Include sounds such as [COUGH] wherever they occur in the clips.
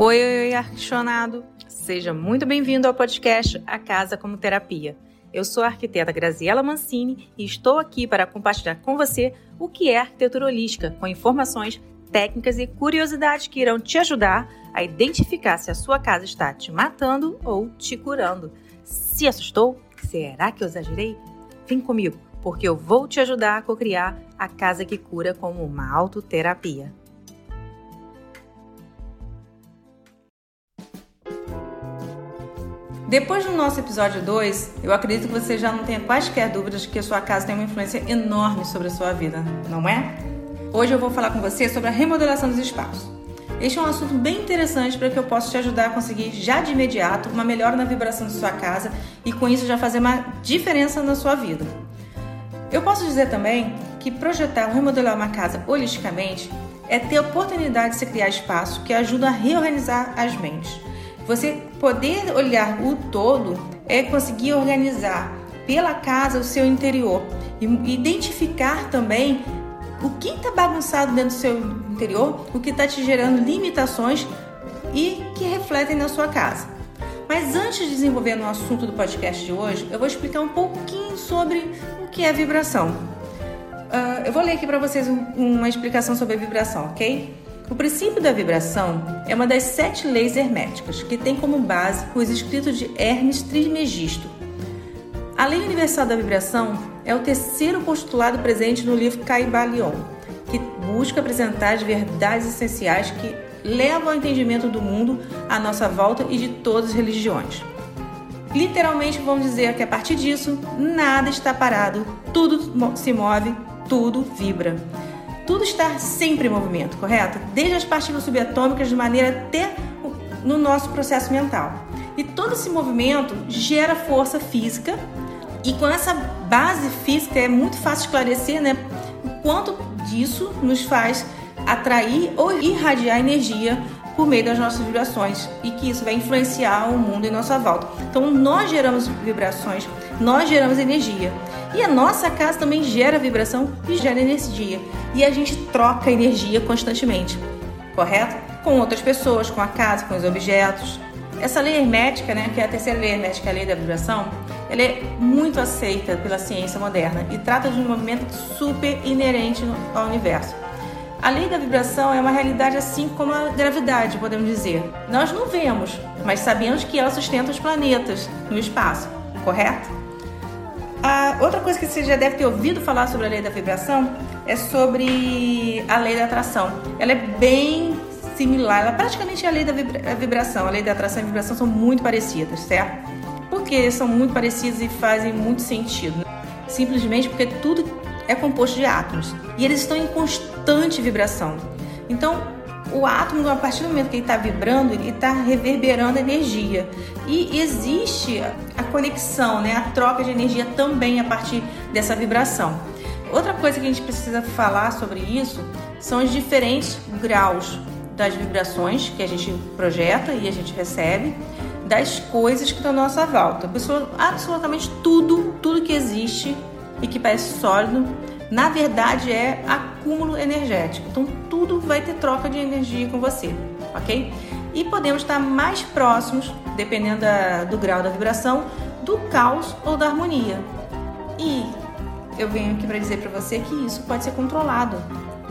Oi, oi, oi! Seja muito bem-vindo ao podcast A Casa como Terapia. Eu sou a arquiteta Graziela Mancini e estou aqui para compartilhar com você o que é arquitetura holística, com informações, técnicas e curiosidades que irão te ajudar a identificar se a sua casa está te matando ou te curando. Se assustou? Será que eu exagerei? Vem comigo, porque eu vou te ajudar a co-criar a casa que cura como uma autoterapia. Depois do nosso episódio 2, eu acredito que você já não tenha quaisquer dúvidas que a sua casa tem uma influência enorme sobre a sua vida, não é? Hoje eu vou falar com você sobre a remodelação dos espaços. Este é um assunto bem interessante para que eu possa te ajudar a conseguir já de imediato uma melhora na vibração de sua casa e com isso já fazer uma diferença na sua vida. Eu posso dizer também que projetar ou remodelar uma casa holisticamente é ter a oportunidade de se criar espaço que ajuda a reorganizar as mentes. Você poder olhar o todo é conseguir organizar pela casa o seu interior e identificar também o que está bagunçado dentro do seu interior, o que está te gerando limitações e que refletem na sua casa. Mas antes de desenvolver no assunto do podcast de hoje, eu vou explicar um pouquinho sobre o que é vibração. Uh, eu vou ler aqui para vocês um, uma explicação sobre a vibração, ok? O princípio da vibração é uma das sete leis herméticas, que tem como base os escritos de Hermes Trismegisto. A lei universal da vibração é o terceiro postulado presente no livro Caibalion, que busca apresentar as verdades essenciais que levam ao entendimento do mundo à nossa volta e de todas as religiões. Literalmente, vamos dizer que a partir disso, nada está parado, tudo se move, tudo vibra tudo está sempre em movimento, correto? Desde as partículas subatômicas de maneira até no nosso processo mental. E todo esse movimento gera força física e com essa base física é muito fácil esclarecer, né? O quanto disso nos faz atrair ou irradiar energia por meio das nossas vibrações e que isso vai influenciar o mundo em nossa volta. Então nós geramos vibrações, nós geramos energia. E a nossa casa também gera vibração e gera energia. E a gente troca energia constantemente, correto? Com outras pessoas, com a casa, com os objetos. Essa lei hermética, né, que é a terceira lei hermética, a lei da vibração, ela é muito aceita pela ciência moderna e trata de um movimento super inerente ao universo. A lei da vibração é uma realidade assim como a gravidade, podemos dizer. Nós não vemos, mas sabemos que ela sustenta os planetas no espaço, correto? Outra coisa que você já deve ter ouvido falar sobre a lei da vibração é sobre a lei da atração. Ela é bem similar, ela é praticamente a lei da vibração. A lei da atração e a vibração são muito parecidas, certo? Porque são muito parecidas e fazem muito sentido. Simplesmente porque tudo é composto de átomos e eles estão em constante vibração. Então, o átomo, a partir do momento que ele está vibrando, ele está reverberando energia. E existe a conexão, né, a troca de energia também a partir dessa vibração. Outra coisa que a gente precisa falar sobre isso são os diferentes graus das vibrações que a gente projeta e a gente recebe, das coisas que estão à nossa volta. Pessoa, absolutamente tudo, tudo que existe e que parece sólido, na verdade é acúmulo energético. Então tudo vai ter troca de energia com você, ok? E podemos estar mais próximos, dependendo da, do grau da vibração, do caos ou da harmonia. E eu venho aqui para dizer para você que isso pode ser controlado.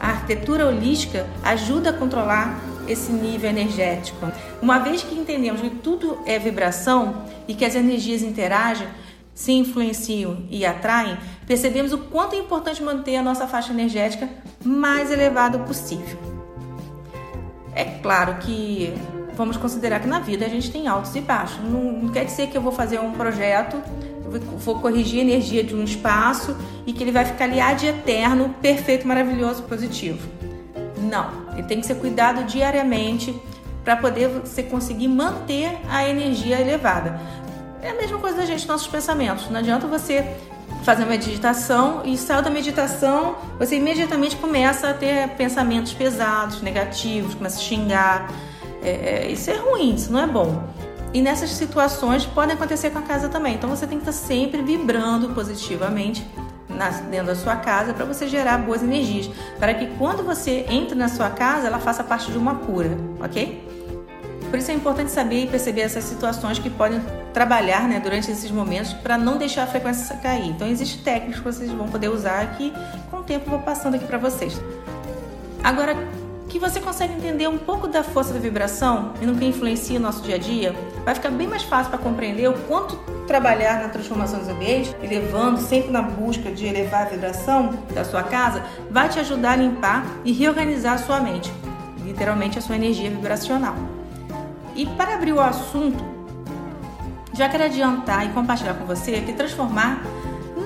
A arquitetura holística ajuda a controlar esse nível energético. Uma vez que entendemos que tudo é vibração e que as energias interagem, se influenciam e atraem, percebemos o quanto é importante manter a nossa faixa energética mais elevada possível. É claro que vamos considerar que na vida a gente tem altos e baixos. Não, não quer dizer que eu vou fazer um projeto, vou corrigir a energia de um espaço e que ele vai ficar ali ad eterno, perfeito, maravilhoso, positivo. Não, ele tem que ser cuidado diariamente para poder você conseguir manter a energia elevada. É a mesma coisa da gente, nossos pensamentos. Não adianta você fazer uma meditação e saiu da meditação, você imediatamente começa a ter pensamentos pesados, negativos, começa a xingar. É, é, isso é ruim, isso não é bom. E nessas situações podem acontecer com a casa também. Então você tem que estar sempre vibrando positivamente na, dentro da sua casa para você gerar boas energias, para que quando você entre na sua casa ela faça parte de uma cura, ok? Por isso é importante saber e perceber essas situações que podem trabalhar né, durante esses momentos para não deixar a frequência cair. Então, existem técnicas que vocês vão poder usar aqui. Com o tempo, eu vou passando aqui para vocês. Agora, que você consegue entender um pouco da força da vibração e no que influencia o nosso dia a dia, vai ficar bem mais fácil para compreender o quanto trabalhar na transformação dos ambientes, elevando sempre na busca de elevar a vibração da sua casa, vai te ajudar a limpar e reorganizar a sua mente, literalmente a sua energia vibracional. E para abrir o assunto, já quero adiantar e compartilhar com você que transformar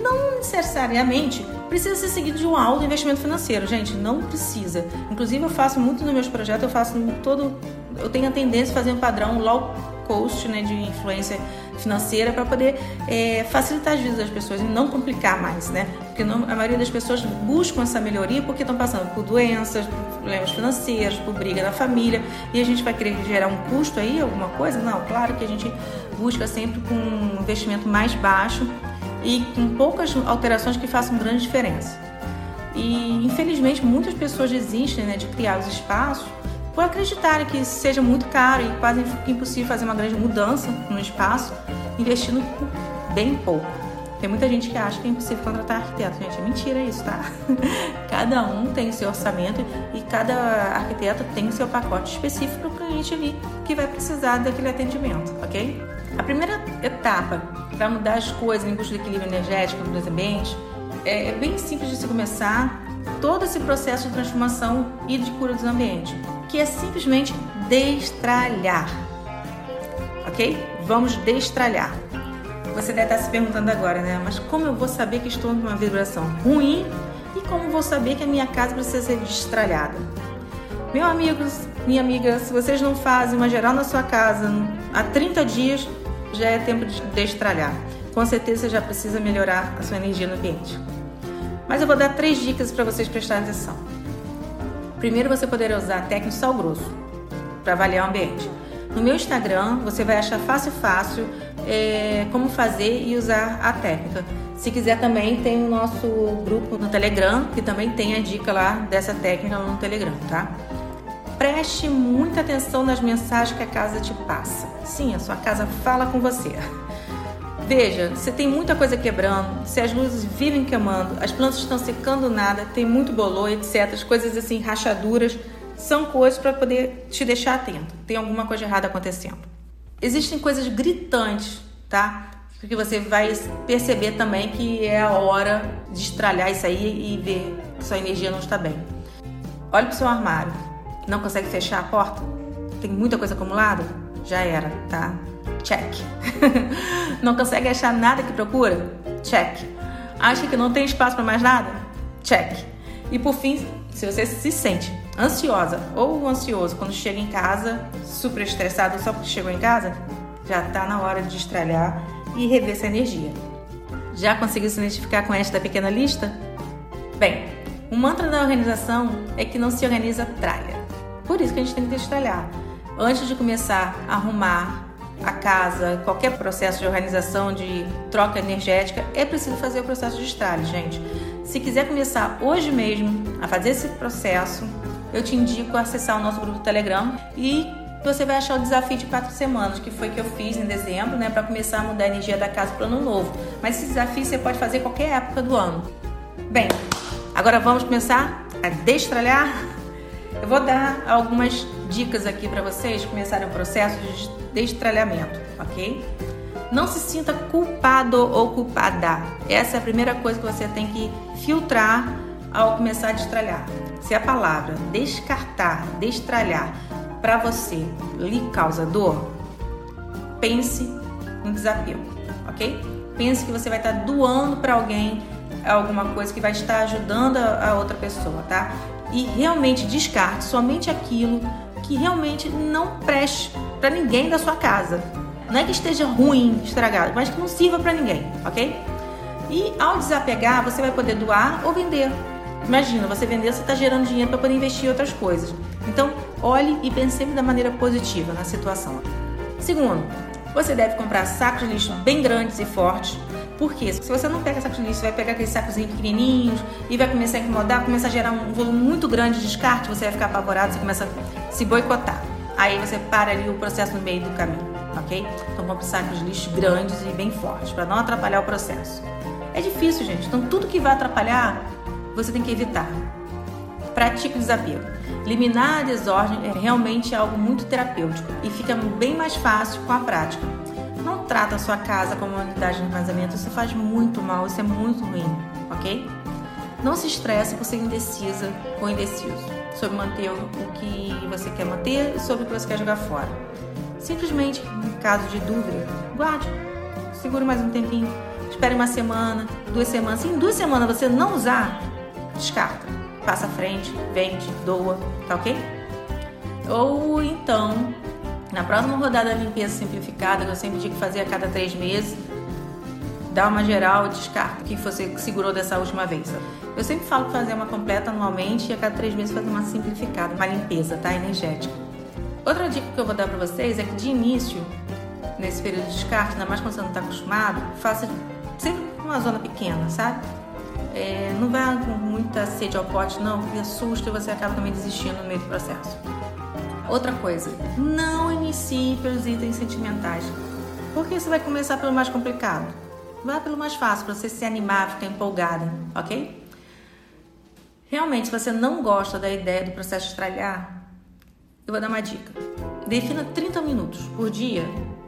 não necessariamente precisa ser seguido de um alto investimento financeiro, gente, não precisa. Inclusive eu faço muito nos meus projetos, eu faço todo, eu tenho a tendência a fazer um padrão low cost, né, de influência financeira para poder é, facilitar as vidas das pessoas e não complicar mais, né? Porque não, a maioria das pessoas buscam essa melhoria porque estão passando por doenças, por problemas financeiros, por briga na família e a gente vai querer gerar um custo aí, alguma coisa? Não, claro que a gente busca sempre com um investimento mais baixo e com poucas alterações que façam grande diferença. E infelizmente muitas pessoas desistem né, de criar os espaços por acreditarem que seja muito caro e quase impossível fazer uma grande mudança no espaço investindo bem pouco. Tem muita gente que acha que é impossível contratar arquiteto. Gente, é mentira isso, tá? [LAUGHS] cada um tem o seu orçamento e cada arquiteto tem o seu pacote específico para o cliente ali que vai precisar daquele atendimento, ok? A primeira etapa para mudar as coisas em busca do equilíbrio energético dos ambientes é, é bem simples de se começar todo esse processo de transformação e de cura dos ambientes, que é simplesmente destralhar. Ok? Vamos destralhar. Você deve estar se perguntando agora, né? Mas como eu vou saber que estou numa vibração ruim e como vou saber que a minha casa precisa ser destralhada? Meus amigos, minha amiga, se vocês não fazem uma geral na sua casa há 30 dias, já é tempo de destralhar. Com certeza você já precisa melhorar a sua energia no ambiente. Mas eu vou dar três dicas para vocês prestarem atenção. Primeiro, você poderá usar a técnica sal grosso para avaliar o ambiente. No meu Instagram, você vai achar fácil fácil é, como fazer e usar a técnica. Se quiser também tem o nosso grupo no Telegram, que também tem a dica lá dessa técnica no Telegram, tá? Preste muita atenção nas mensagens que a casa te passa. Sim, a sua casa fala com você. Veja, você tem muita coisa quebrando, se as luzes vivem queimando, as plantas estão secando nada, tem muito bolor, etc. As coisas assim, rachaduras, são coisas para poder te deixar atento. Tem alguma coisa errada acontecendo. Existem coisas gritantes, tá? Porque você vai perceber também que é a hora de estralhar isso aí e ver que sua energia não está bem. Olhe para o seu armário. Não consegue fechar a porta? Tem muita coisa acumulada? Já era, tá? Check. [LAUGHS] não consegue achar nada que procura? Check. Acha que não tem espaço para mais nada? Check. E por fim, se você se sente ansiosa ou ansioso quando chega em casa, super estressado só porque chegou em casa, já está na hora de estralhar e rever essa energia. Já conseguiu se identificar com esta pequena lista? Bem, o mantra da organização é que não se organiza tralha. Por isso que a gente tem que destralhar. Antes de começar a arrumar a casa, qualquer processo de organização, de troca energética, é preciso fazer o processo de estralhe, gente. Se quiser começar hoje mesmo a fazer esse processo, eu te indico acessar o nosso grupo do Telegram e você vai achar o desafio de quatro semanas, que foi que eu fiz em dezembro, né, para começar a mudar a energia da casa para o ano novo. Mas esse desafio você pode fazer qualquer época do ano. Bem, agora vamos começar a destralhar eu vou dar algumas dicas aqui para vocês começarem o processo de destralhamento, ok? Não se sinta culpado ou culpada. Essa é a primeira coisa que você tem que filtrar ao começar a destralhar. Se a palavra descartar, destralhar para você lhe causa dor, pense no desapego, ok? Pense que você vai estar doando para alguém alguma coisa que vai estar ajudando a outra pessoa, tá? e realmente descarte somente aquilo que realmente não preste para ninguém da sua casa. Não é que esteja ruim, estragado, mas que não sirva para ninguém, ok? E ao desapegar, você vai poder doar ou vender. Imagina, você vender, você está gerando dinheiro para poder investir em outras coisas. Então, olhe e pense sempre da maneira positiva na situação. Segundo, você deve comprar sacos de lixo bem grandes e fortes porque se você não pega sacos de lixo, você vai pegar aqueles sacozinhos pequenininhos e vai começar a incomodar, começa a gerar um volume muito grande de descarte, você vai ficar apavorado, você começa a se boicotar. aí você para ali o processo no meio do caminho, ok? Então compre sacos de lixo grandes e bem fortes para não atrapalhar o processo. É difícil, gente. Então tudo que vai atrapalhar, você tem que evitar. Pratique o desapego. Eliminar a desordem é realmente algo muito terapêutico e fica bem mais fácil com a prática. Não trata a sua casa como uma unidade de armazenamento, isso faz muito mal, isso é muito ruim, ok? Não se estresse por ser indecisa ou indeciso sobre manter o que você quer manter e sobre o que você quer jogar fora. Simplesmente, em caso de dúvida, guarde, segure mais um tempinho, espere uma semana, duas semanas. Se em duas semanas você não usar, descarta, passa à frente, vende, doa, tá ok? Ou então, na próxima rodada da limpeza simplificada, que eu sempre digo fazer a cada três meses, dá uma geral e descarta o que você segurou dessa última vez. Eu sempre falo fazer uma completa anualmente e a cada três meses fazer uma simplificada, uma limpeza, tá? Energética. Outra dica que eu vou dar para vocês é que de início, nesse período de descarte, ainda mais quando você não está acostumado, faça sempre uma zona pequena, sabe? É, não vá com muita sede ao pote, não, porque assusta e você acaba também desistindo no meio do processo. Outra coisa, não inicie pelos itens sentimentais, porque você vai começar pelo mais complicado. Vá pelo mais fácil, para você se animar, ficar empolgada, ok? Realmente, se você não gosta da ideia do processo de estralhar, eu vou dar uma dica. Defina 30 minutos por dia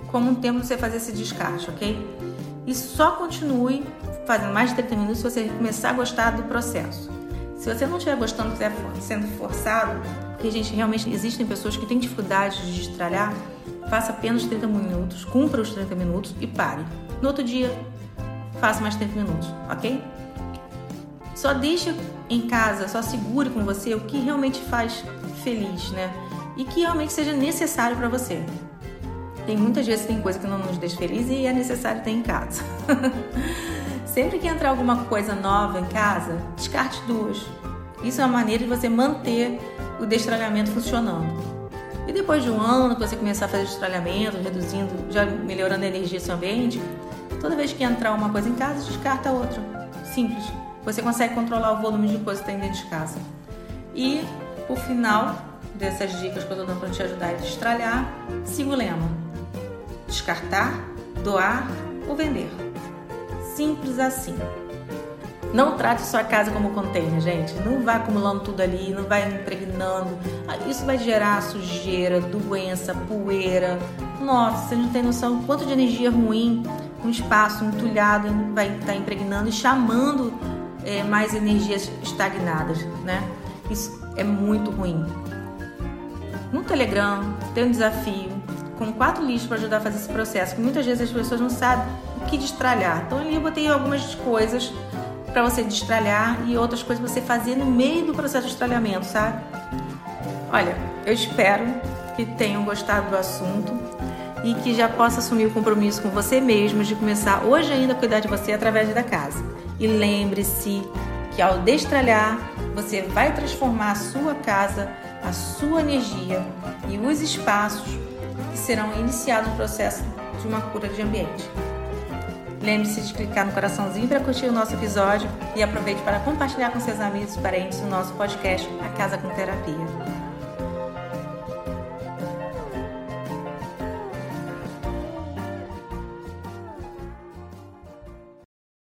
como um tempo para você fazer esse descarte, ok? E só continue fazendo mais de 30 minutos você começar a gostar do processo. Se você não estiver gostando, estiver sendo forçado, porque gente, realmente existem pessoas que têm dificuldade de estralhar, faça apenas 30 minutos, cumpra os 30 minutos e pare. No outro dia, faça mais 30 minutos, ok? Só deixe em casa, só segure com você o que realmente faz feliz, né? E que realmente seja necessário para você. Tem muitas vezes tem coisa que não nos deixa feliz e é necessário ter em casa. [LAUGHS] Sempre que entrar alguma coisa nova em casa, descarte duas. Isso é uma maneira de você manter o destralhamento funcionando. E depois de um ano que você começar a fazer destralhamento, reduzindo, já melhorando a energia do seu ambiente, Toda vez que entrar uma coisa em casa, descarta outra. Simples. Você consegue controlar o volume de coisa que tem dentro de casa. E, por final dessas dicas que eu estou dando para te ajudar a destralhar, siga o lema: descartar, doar ou vender. Simples assim. Não trate sua casa como container, gente. Não vá acumulando tudo ali, não vai impregnando. Ah, isso vai gerar sujeira, doença, poeira. Nossa, você não tem noção quanto de energia ruim um espaço entulhado vai estar tá impregnando e chamando é, mais energias estagnadas, né? Isso é muito ruim. No Telegram tem um desafio com quatro listas para ajudar a fazer esse processo, que muitas vezes as pessoas não sabem o que destralhar. Então ali eu botei algumas coisas para você destralhar e outras coisas você fazer no meio do processo de destralhamento, sabe? Olha, eu espero que tenham gostado do assunto e que já possa assumir o compromisso com você mesmo de começar hoje ainda a cuidar de você através da casa. E lembre-se que ao destralhar, você vai transformar a sua casa, a sua energia e os espaços que serão iniciados no processo de uma cura de ambiente. Lembre-se de clicar no coraçãozinho para curtir o nosso episódio e aproveite para compartilhar com seus amigos e parentes o nosso podcast A Casa com Terapia.